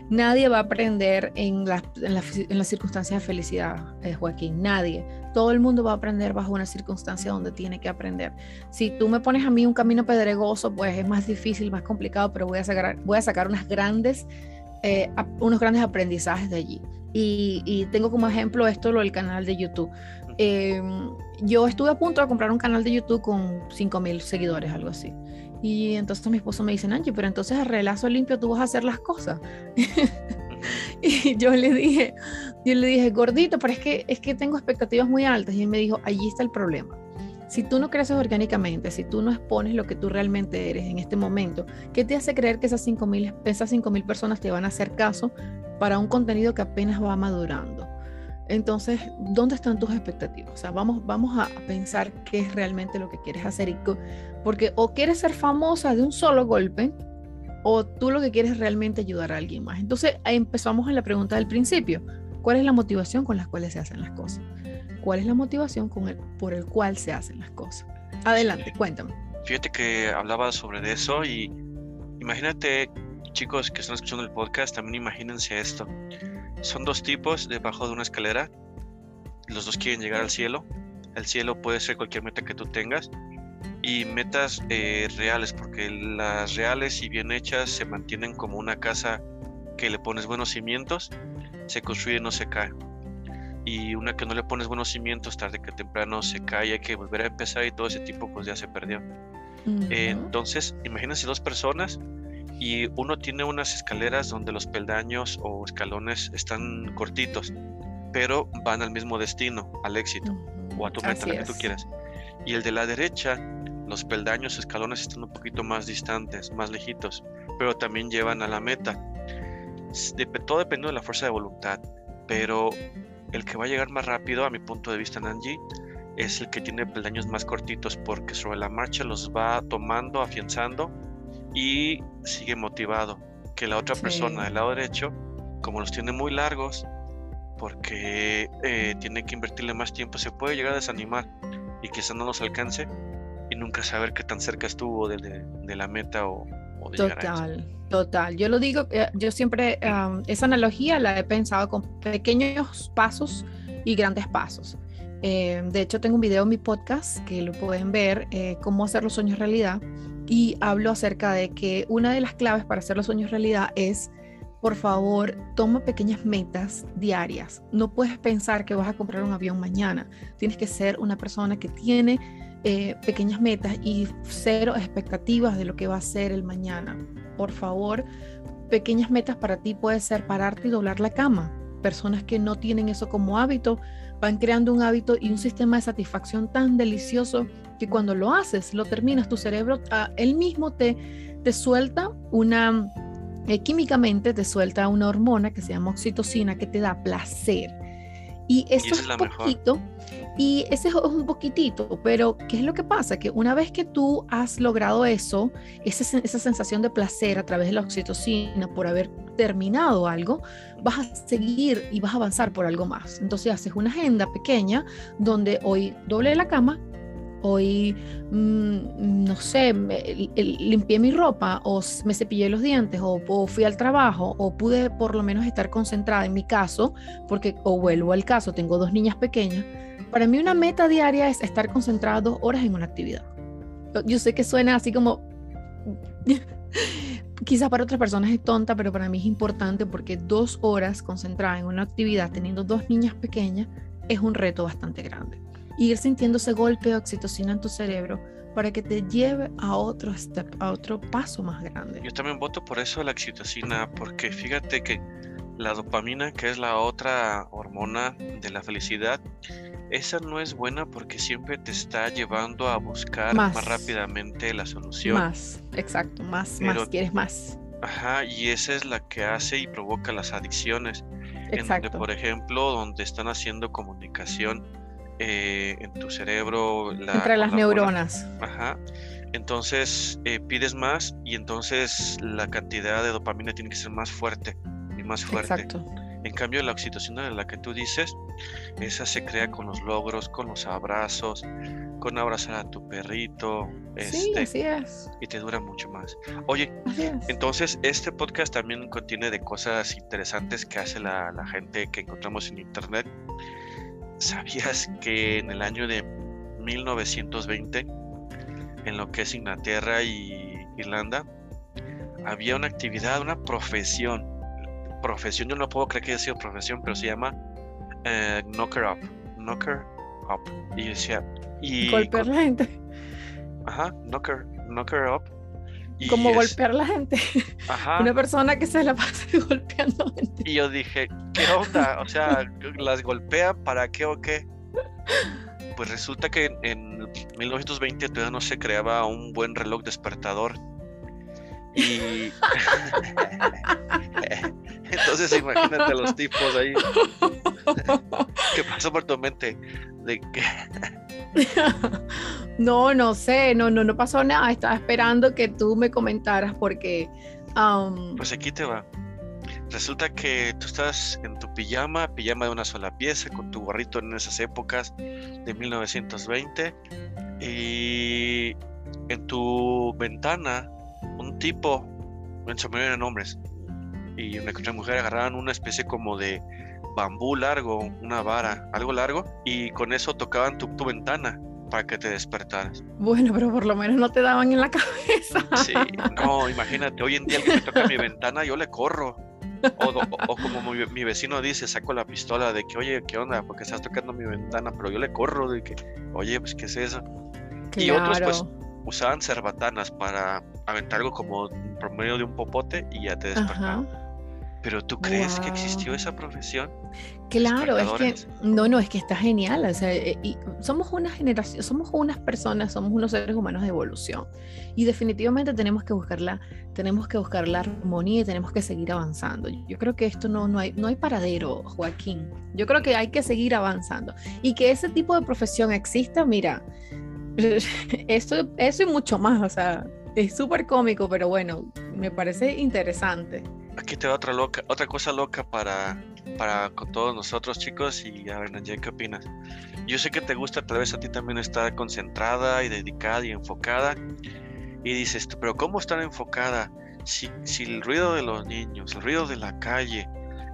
Nadie va a aprender en, las circunstancias de felicidad, eh, Joaquín, nadie. Todo el mundo va a aprender bajo una circunstancia donde tiene que aprender. Si tú me pones a mí un camino pedregoso, pues es más difícil, más complicado, pero voy a sacar, voy a sacar unas grandes, eh, unos grandes aprendizajes de allí. Y, y, tengo como ejemplo esto, lo del canal de YouTube. Em, yo estuve a punto de comprar un canal de YouTube con 5000 seguidores, algo así. Y entonces mi esposo me dice, Angie, pero entonces a relazo limpio tú vas a hacer las cosas. y yo le dije, yo le dije, gordito, pero es que, es que tengo expectativas muy altas. Y él me dijo, allí está el problema. Si tú no creces orgánicamente, si tú no expones lo que tú realmente eres en este momento, ¿qué te hace creer que esas 5.000 esas personas te van a hacer caso para un contenido que apenas va madurando? Entonces, ¿dónde están tus expectativas? O sea, vamos, vamos a pensar qué es realmente lo que quieres hacer. Porque o quieres ser famosa de un solo golpe, o tú lo que quieres es realmente ayudar a alguien más. Entonces, ahí empezamos en la pregunta del principio. ¿Cuál es la motivación con las cuales se hacen las cosas? ¿Cuál es la motivación con el, por el cual se hacen las cosas? Adelante, cuéntame. Fíjate que hablaba sobre eso y imagínate, chicos que están escuchando el podcast, también imagínense esto. Son dos tipos debajo de una escalera. Los dos quieren llegar al cielo. El cielo puede ser cualquier meta que tú tengas. Y metas eh, reales, porque las reales y bien hechas se mantienen como una casa que le pones buenos cimientos, se construye y no se cae. Y una que no le pones buenos cimientos, tarde que temprano se cae, hay que volver a empezar y todo ese tipo pues ya se perdió. entonces, imagínense dos personas y uno tiene unas escaleras donde los peldaños o escalones están cortitos, pero van al mismo destino, al éxito o a tu meta, la que tú quieras. Y el de la derecha, los peldaños, escalones están un poquito más distantes, más lejitos, pero también llevan a la meta. Todo depende de la fuerza de voluntad, pero el que va a llegar más rápido, a mi punto de vista, Nanji, es el que tiene peldaños más cortitos porque sobre la marcha los va tomando, afianzando y sigue motivado. Que la otra persona del lado derecho, como los tiene muy largos, porque eh, tiene que invertirle más tiempo, se puede llegar a desanimar y quizás no los alcance y nunca saber qué tan cerca estuvo de, la meta o, Total, total. Yo lo digo, eh, yo siempre, esa analogía la he pensado con pequeños pasos y grandes pasos. Eh, de hecho, tengo un video en mi podcast que lo pueden ver, cómo hacer los sueños realidad, y hablo acerca de que una de las claves para hacer los sueños realidad es por favor, toma pequeñas metas diarias. No puedes pensar que vas a comprar un avión mañana. Tienes que ser una persona que tiene eh, pequeñas metas y cero expectativas de lo que va a ser el mañana. Por favor, pequeñas metas para ti puede ser pararte y doblar la cama. Personas que no tienen eso como hábito van creando un hábito y un sistema de satisfacción tan delicioso que cuando lo haces, lo terminas, tu cerebro ah, él mismo te, te suelta una eh, químicamente te suelta una hormona que se llama oxitocina que te da placer. Y esto es, un poquito, y ese es un poquitito, pero ¿qué es lo que pasa? Que una vez que tú has logrado eso, esa, esa sensación de placer a través de la oxitocina por haber terminado algo, vas a seguir y vas a avanzar por algo más. Entonces haces una agenda pequeña donde hoy doble la cama, hoy, mm, no sé, limpié mi ropa o me cepillé los dientes o, fui al trabajo o pude por lo menos estar concentrada en mi caso, porque o vuelvo al caso, tengo dos niñas pequeñas. Para mí una meta diaria es estar concentrada dos horas en una actividad. Yo sé que suena así como... Quizás para otras personas es tonta, pero para mí es importante porque dos horas concentrada en una actividad teniendo dos niñas pequeñas es un reto bastante grande ir sintiendo ese golpe de oxitocina en tu cerebro para que te lleve a otro step, a otro paso más grande. Yo también voto por eso la oxitocina, porque fíjate que la dopamina, que es la otra hormona de la felicidad, esa no es buena porque siempre te está llevando a buscar más, rápidamente la solución. Más, exacto, más, más, quieres más. Ajá, y esa es la que hace y provoca las adicciones. Exacto. En donde, por ejemplo, donde están haciendo comunicación eh, en tu cerebro. Entre las neuronas. Ajá. Entonces eh, pides más y entonces la cantidad de dopamina tiene que ser más fuerte y más fuerte. Exacto. En cambio, la oxitocina de la que tú dices, esa se crea con los logros, con los abrazos, con abrazar a tu perrito. sí, este, así es. Y te dura mucho más. Oye, entonces este podcast también contiene de cosas interesantes que hace la, la gente que encontramos en internet. ¿Sabías que en el año de 1920, en lo que es Inglaterra y Irlanda, había una actividad, una profesión? Profesión, yo no puedo creer que haya sido profesión, pero se llama eh, knocker up. Knocker up. Y decía. Y Golpear la gente. Ajá, knocker, knocker up como golpear a la gente. Una persona que se la pasa golpeando gente. Y yo dije, ¿qué onda? O sea, ¿las golpea para qué o qué? Pues resulta que en 1920 todavía no se creaba un buen reloj despertador. Y entonces imagínate a los tipos ahí. ¿Qué pasó por tu mente? De que no, no sé, no, no, no pasó nada. Estaba esperando que tú me comentaras porque. Pues aquí te va. Resulta que tú estás en tu pijama, pijama de una sola pieza, con tu gorrito en esas épocas de 1920, y en tu ventana, un tipo, en su mayoría eran hombres, y una otra mujer agarraban una especie como de bambú largo, una vara, algo largo, y con eso tocaban tu, tu ventana para que te despertaras. Bueno, pero por lo menos no te daban en la cabeza. Sí, no, imagínate, hoy en día que me toca mi ventana, yo le corro. O, como mi, vecino dice, saco la pistola de que, oye, ¿qué onda? Porque estás tocando mi ventana, pero yo le corro de que, oye, pues, ¿qué es eso? y otros, pues, usaban cerbatanas para aventar algo como por medio de un popote y ya te despertaban. Pero tú crees que existió esa profesión? Claro, es que no, no, es que está genial. O sea, eh, y somos una generación, somos unas personas, somos unos seres humanos de evolución y definitivamente tenemos que buscar la, tenemos que buscar la armonía y tenemos que seguir avanzando. Yo creo que esto no, no hay, no hay paradero, Joaquín. Yo creo que hay que seguir avanzando y que ese tipo de profesión exista. Mira, eso, eso y mucho más. O sea, es súper cómico, pero bueno, me parece interesante. Aquí te va otra loca, otra cosa loca para, para con todos nosotros, chicos. Y a ver, Nancy, ¿qué opinas? Yo sé que te gusta tal vez a ti también estar concentrada y dedicada y enfocada. Y dices, pero ¿cómo estar enfocada si, si el ruido de los niños, el ruido de la calle,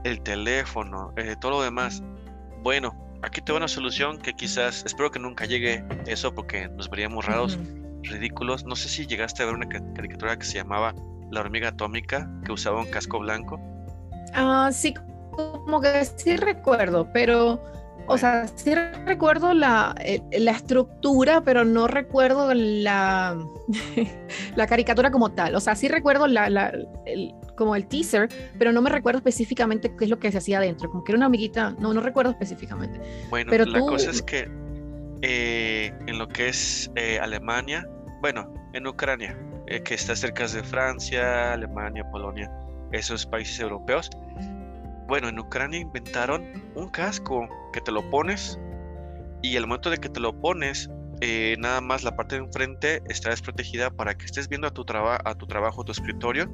el teléfono, eh, todo lo demás? Bueno, aquí te va una solución que quizás, espero que nunca llegue eso porque nos veríamos raros, ridículos. No sé si llegaste a ver una caricatura que se llamaba la hormiga atómica que usaba un casco blanco? Ah, sí, como que sí recuerdo, pero, o sea, sí recuerdo la, eh, la estructura, pero no recuerdo la, la caricatura como tal. O sea, sí recuerdo la, la el, como el teaser, pero no me recuerdo específicamente qué es lo que se hacía adentro, como que era una amiguita, no, no recuerdo específicamente. Bueno, pero la cosa es que eh, en lo que es eh, Alemania, bueno, en Ucrania, eh, que está cerca de Francia, Alemania, Polonia, esos países europeos. Bueno, en Ucrania inventaron un casco que te lo pones y al momento de que te lo pones, eh, nada más la parte de enfrente está desprotegida para que estés viendo a tu, a tu trabajo, tu escritorio,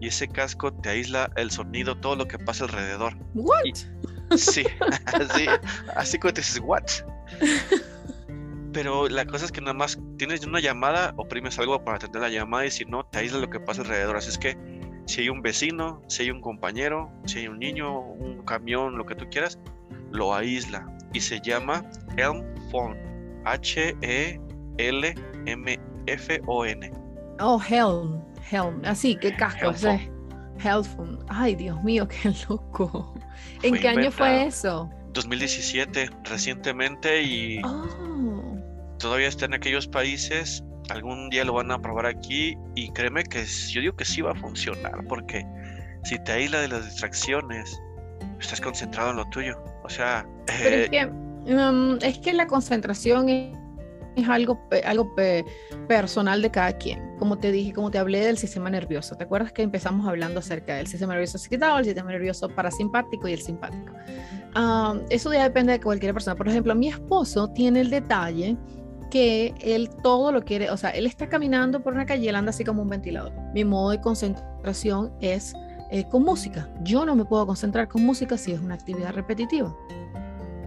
y ese casco te aísla el sonido, todo lo que pasa alrededor. ¿What? sí, así, así como te dices, ¿what? pero la cosa es que nada más tienes una llamada, oprimes algo para atender la llamada y si no, te aísla lo que pasa alrededor. Así es que si hay un vecino, si hay un compañero, si hay un niño, un camión, lo que tú quieras, lo aísla y se llama Helm Phone. H-E-L-M-F-O-N. Oh, Helm, Helm. Así, qué casco ese. Phone. Ay, Dios mío, qué loco. ¿En qué año fue eso? 2017, recientemente y... Oh todavía está en aquellos países, algún día lo van a probar aquí y créeme que yo digo que sí va a funcionar porque si te aísla de las distracciones, estás concentrado en lo tuyo. O sea... Pero es, eh, que, um, es que la concentración es, algo, algo personal de cada quien. Como te dije, como te hablé del sistema nervioso. ¿Te acuerdas que empezamos hablando acerca del sistema nervioso excitado, el sistema nervioso parasimpático y el simpático? Um, eso ya depende de cualquier persona. Por ejemplo, mi esposo tiene el detalle que él todo lo quiere, o sea, él está caminando por una calle y él anda así como un ventilador. Mi modo de concentración es eh, con música. Yo no me puedo concentrar con música si es una actividad repetitiva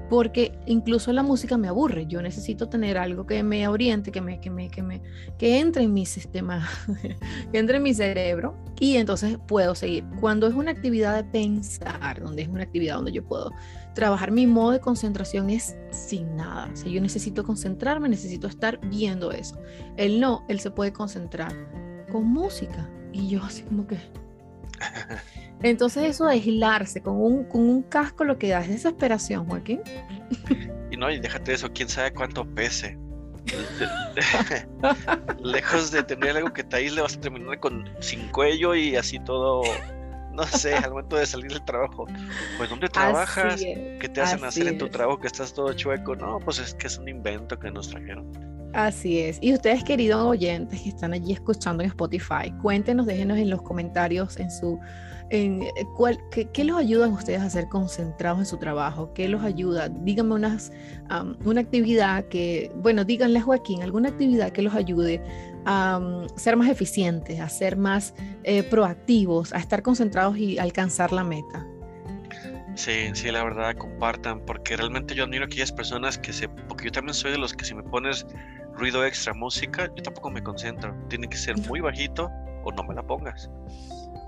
porque incluso la música me aburre. Yo necesito tener algo que me oriente, que me, que me, que me, que entre en mi sistema, que entre en mi cerebro y entonces puedo seguir. Cuando es una actividad de pensar, donde es una actividad donde yo puedo trabajar mi modo de concentración es sin nada. O sea, yo necesito concentrarme, necesito estar viendo eso. Él no, él se puede concentrar con música y yo así como que Entonces eso de aislarse con un, con un casco lo que da es desesperación, Joaquín. Y no, y déjate eso, quién sabe cuánto pese. Lejos de tener algo que te aísle, vas a terminar con sin cuello y así todo, no sé, al momento de salir del trabajo. Pues ¿dónde trabajas? ¿Qué te hacen hacer en tu trabajo que estás todo chueco? No, pues es que es un invento que nos trajeron. Así es. Y ustedes, queridos oyentes que están allí escuchando en Spotify, cuéntenos, déjenos en los comentarios en su eh, cuál, qué, los ayudan ustedes a ser concentrados en su trabajo, qué los ayuda. Díganme unas, una actividad que, bueno, díganle a Joaquín, alguna actividad que los ayude a ser más eficientes, a ser más eh, proactivos, a estar concentrados y alcanzar la meta. Sí, sí, la verdad, compartan, porque realmente yo admiro a aquellas personas que se, porque yo también soy de los que si me pones ruido extra música, yo tampoco me concentro. Tiene que ser muy bajito o no me la pongas.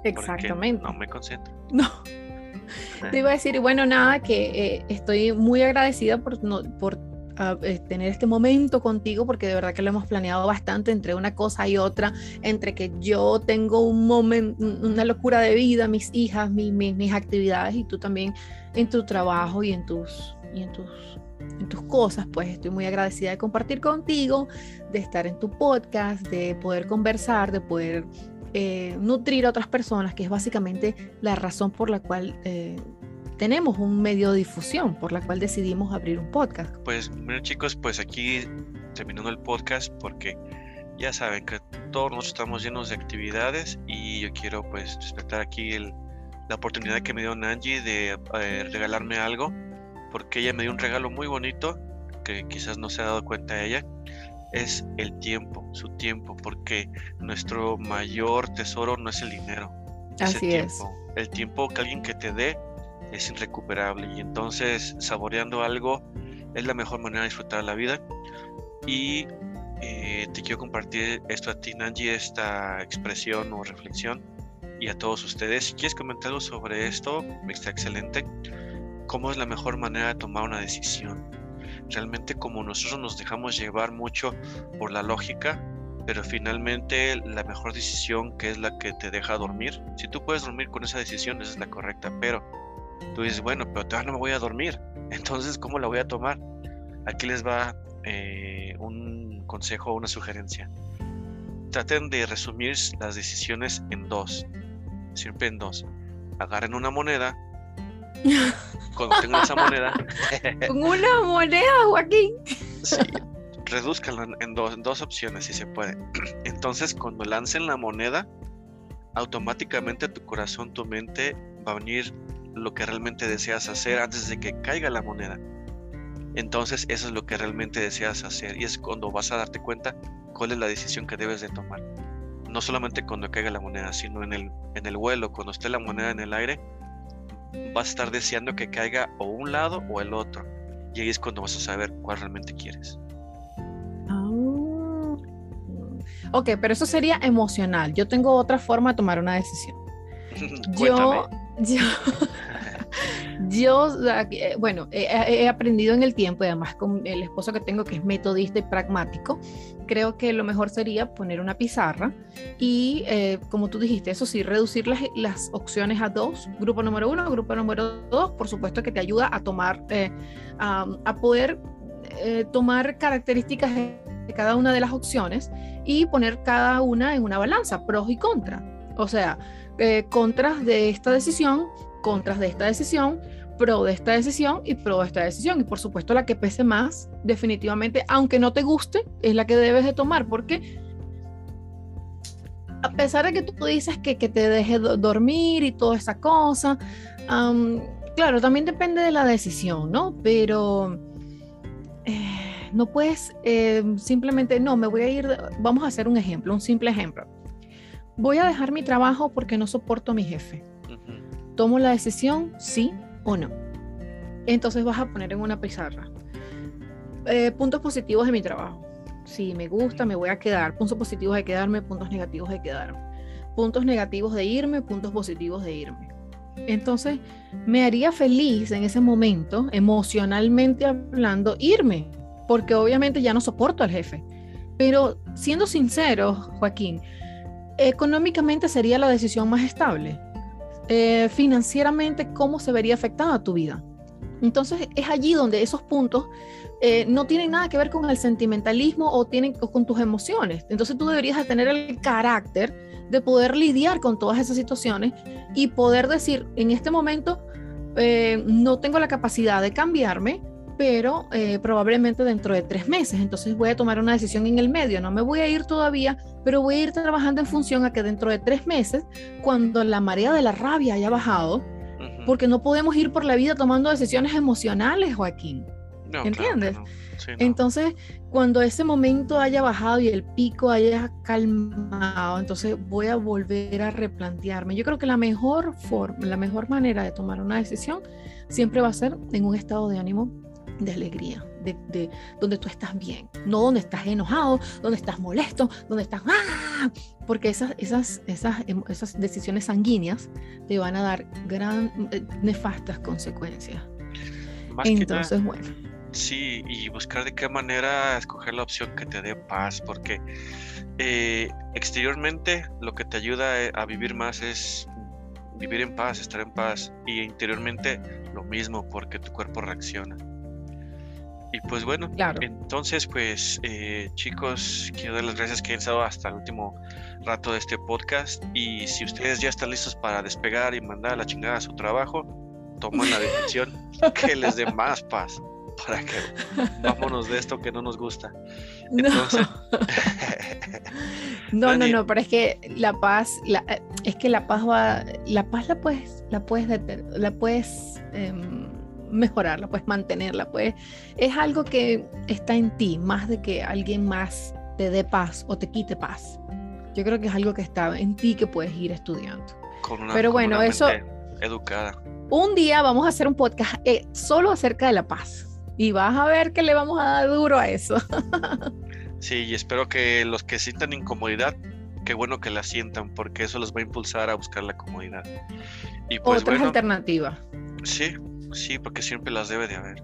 Exactamente. No me concentro. No. Te iba a decir, bueno, nada, que eh, estoy muy agradecida por, por ah, eh, tener este momento contigo, porque de verdad que lo hemos planeado bastante entre una cosa y otra, entre que yo tengo un momento, una locura de vida, mis hijas, mis, mis actividades y tú también en tu trabajo y en tus, y en tus en tus cosas, pues estoy muy agradecida de compartir contigo, de estar en tu podcast, de poder conversar, de poder eh, nutrir a otras personas, que es básicamente la razón por la cual eh, tenemos un medio de difusión, por la cual decidimos abrir un podcast. Pues, bueno chicos, pues aquí terminando el podcast porque ya saben que todos nosotros estamos llenos de actividades y yo quiero pues respetar aquí la oportunidad que me dio Nanji de eh, regalarme algo porque ella me dio un regalo muy bonito que quizás no se ha dado cuenta ella es el tiempo, su tiempo, porque nuestro mayor tesoro no es el dinero. Es Así el tiempo. es. El tiempo que alguien que te dé es irrecuperable y entonces saboreando algo es la mejor manera de disfrutar la vida. Y eh, te quiero compartir esto a ti, Nanji, esta expresión o reflexión y a todos ustedes. Si quieres comentar algo sobre esto, está excelente. ¿Cómo es la mejor manera de tomar una decisión? Realmente como nosotros nos dejamos llevar mucho por la lógica, pero finalmente la mejor decisión que es la que te deja dormir, si tú puedes dormir con esa decisión, esa es la correcta, pero tú dices, bueno, pero todavía no me voy a dormir, entonces ¿cómo la voy a tomar? Aquí les va eh, un consejo una sugerencia. Traten de resumir las decisiones en dos, siempre en dos. Agarren una moneda cuando tengan esa moneda. Con una moneda, Joaquín. sí, reduzcanla en dos, en dos opciones si se puede. Entonces, cuando lancen la moneda, automáticamente tu corazón, tu mente va a venir lo que realmente deseas hacer antes de que caiga la moneda. Entonces, eso es lo que realmente deseas hacer y es cuando vas a darte cuenta cuál es la decisión que debes de tomar. No solamente cuando caiga la moneda, sino en el, en el vuelo, cuando esté la moneda en el aire, vas a estar deseando que caiga o un lado o el otro. Y ahí es cuando vas a saber cuál realmente quieres. Ah. Ok, pero eso sería emocional. Yo tengo otra forma de tomar una decisión. yo, yo, yo, eh, bueno, he, aprendido en el tiempo y además con el esposo que tengo que es metodista y pragmático, creo que lo mejor sería poner una pizarra y, eh, como tú dijiste, eso sí, reducir las, las, opciones a dos, grupo número uno, grupo número dos, por supuesto que te ayuda a tomar, eh, a, poder tomar características de cada una de las opciones y poner cada una en una balanza, pros y contras. O sea, contras de esta decisión contras de esta decisión, pro de esta decisión y pro de esta decisión. Y por supuesto la que pese más, definitivamente, aunque no te guste, es la que debes de tomar, porque a pesar de que tú dices que, que te deje dormir y toda esa cosa, claro, también depende de la decisión, ¿no? Pero eh, no puedes eh, simplemente, no, me voy a ir, vamos a hacer un ejemplo, un simple ejemplo. Voy a dejar mi trabajo porque no soporto a mi jefe ¿Tomo la decisión sí o no? Entonces vas a poner en una pizarra. Eh, puntos positivos de mi trabajo. Si me gusta, me voy a quedar. Puntos positivos de quedarme, puntos negativos de quedarme. Puntos negativos de irme, puntos positivos de irme. Entonces, me haría feliz en ese momento, emocionalmente hablando, irme, porque obviamente ya no soporto al jefe. Pero siendo sincero, Joaquín, económicamente sería la decisión más estable. Eh, financieramente cómo se vería afectada tu vida. Entonces es allí donde esos puntos eh, no tienen nada que ver con el sentimentalismo o, tienen, con tus emociones. Entonces tú deberías de tener el carácter de poder lidiar con todas esas situaciones y poder decir, en este momento eh, no tengo la capacidad de cambiarme, pero eh, probablemente dentro de tres meses. Entonces voy a tomar una decisión en el medio. No me voy a ir todavía, pero voy a ir trabajando en función a que dentro de tres meses, cuando la marea de la rabia haya bajado, porque no podemos ir por la vida tomando decisiones emocionales, Joaquín. ¿Entiendes? Entonces, cuando ese momento haya bajado y el pico haya calmado, entonces voy a volver a replantearme. Yo creo que la mejor forma, la mejor manera de tomar una decisión siempre va a ser en un estado de ánimo de alegría, de, donde tú estás bien, no donde estás enojado, donde estás molesto, donde estás... ¡ah! Porque esas, esas, esas, em, esas decisiones sanguíneas te van a dar gran, eh, nefastas consecuencias. Entonces, bueno. Sí, y buscar de qué manera escoger la opción que te dé paz, porque eh, exteriormente lo que te ayuda eh, a vivir más es vivir en paz, estar en paz, y interiormente lo mismo, porque tu cuerpo reacciona. Y pues bueno, Claro. entonces pues eh, chicos, quiero dar las gracias que han estado hasta el último rato de este podcast y si ustedes ya están listos para despegar y mandar a la chingada a su trabajo, toman la decisión que les dé más paz para que vámonos de esto que no nos gusta. No. Entonces, No, no, Dani. no, pero es que la paz, la- eh, es que la paz va, la paz la puedes, la puedes, la puedes em, mejorar, la puedes mantener, la puedes, es algo que está en ti, más de que alguien más te dé paz o te quite paz. Yo creo que es algo que está en ti que puedes ir estudiando. con una, Pero con bueno, una eso- educada. Un día vamos a hacer un podcast eh, solo acerca de la paz y vas a ver que le vamos a dar duro a eso. Sí, y espero que los que sientan incomodidad, qué bueno que la sientan, porque eso los va a impulsar a buscar la comodidad. Y pues Otras bueno, alternativas. sí, sí, porque siempre las debe de haber.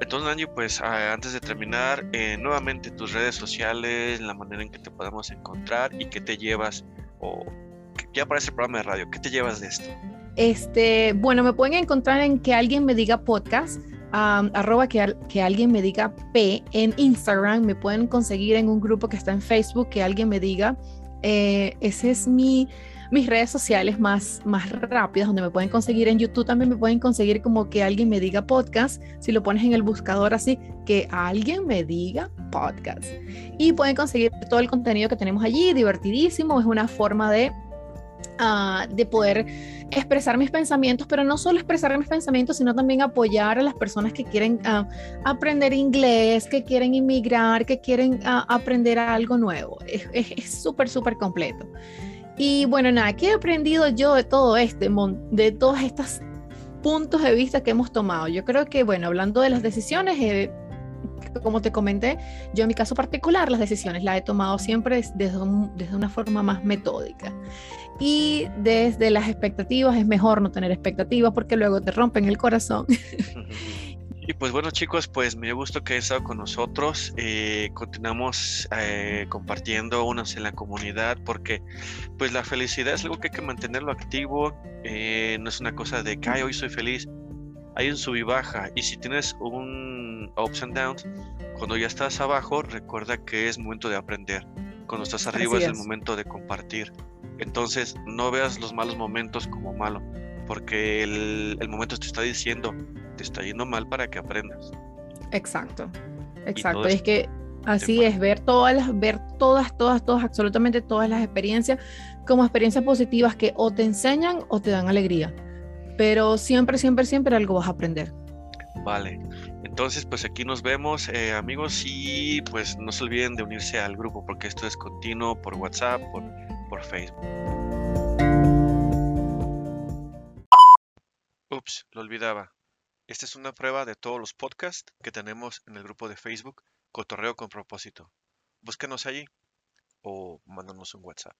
Entonces, Angie, pues antes de terminar, eh, nuevamente tus redes sociales, la manera en que te podemos encontrar y qué te llevas, o ya para este programa de radio, ¿qué te llevas de esto? Este, bueno, me pueden encontrar en que alguien me diga podcast, am, arroba que, que alguien me diga P en Instagram, me pueden conseguir en un grupo que está en Facebook, que alguien me diga. Eh, ese es mi, mis redes sociales más, más rápidas, donde me pueden conseguir en YouTube, también me pueden conseguir como que alguien me diga podcast, si lo pones en el buscador así, que alguien me diga podcast. Y pueden conseguir todo el contenido que tenemos allí, divertidísimo, es una forma de ah, de poder expresar mis pensamientos, pero no solo expresar mis pensamientos, sino también apoyar a las personas que quieren ah, aprender inglés, que quieren inmigrar, que quieren ah, aprender algo nuevo. Es súper, súper completo. Y bueno, nada, ¿qué he aprendido yo de todo este, de todos estos puntos de vista que hemos tomado? Yo creo que, bueno, hablando de las decisiones, eh, como te comenté, yo en mi caso particular, las decisiones las he tomado siempre des- desde, un- desde una forma más metódica. Y desde las expectativas es mejor no tener expectativas porque luego te rompen el corazón. Y pues bueno chicos, pues me dio gusto que hayan estado con nosotros. Eh, continuamos eh, compartiendo unos en la comunidad porque pues la felicidad es algo que hay que mantenerlo activo. eh, no es una cosa de que "Ay, hoy soy feliz. Hay un sub y baja. Y si tienes un ups and downs, cuando ya estás abajo, recuerda que es momento de aprender. Cuando estás arriba es el momento de compartir. Entonces no veas los malos momentos como malo, porque el, el momento te está diciendo, te está yendo mal para que aprendas. Exacto, exacto. es que así es, ver todas las, ver todas, todas, todas, absolutamente todas las experiencias como experiencias positivas que o te enseñan o te dan alegría. Pero siempre, siempre, siempre algo vas a aprender. Vale. Entonces, pues aquí nos vemos, eh, amigos, y pues no se olviden de unirse al grupo porque esto es continuo por WhatsApp, por, por Facebook. Ups, lo olvidaba. Esta es una prueba de todos los podcasts que tenemos en el grupo de Facebook Cotorreo con propósito. Búscanos allí o mándanos un WhatsApp.